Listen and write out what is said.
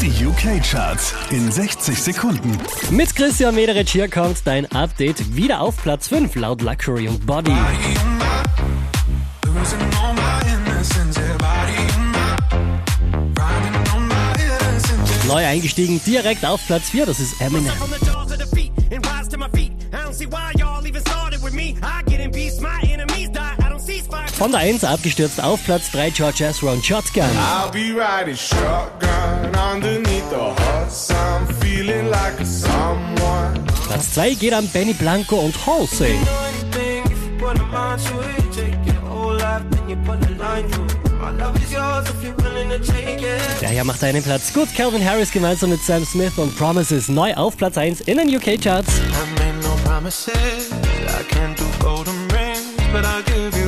Die UK-Charts in 60 Sekunden. Mit Christian Mederich hier kommt dein Update wieder auf Platz 5 laut Luxury und Body. Neu eingestiegen, direkt auf Platz 4, das ist Eminem. Von der 1 abgestürzt auf Platz 3 George Ezra und Shotgun. I'll be riding shotgun underneath the hot sun, feeling like someone. Platz 2 geht an Benny Blanco und Halsey. Der hier macht einen Platz gut. Calvin Harris gemeinsam mit Sam Smith und Promises neu auf Platz 1 in den UK Charts. I made no promises. I can't do golden rings, but I'll give you.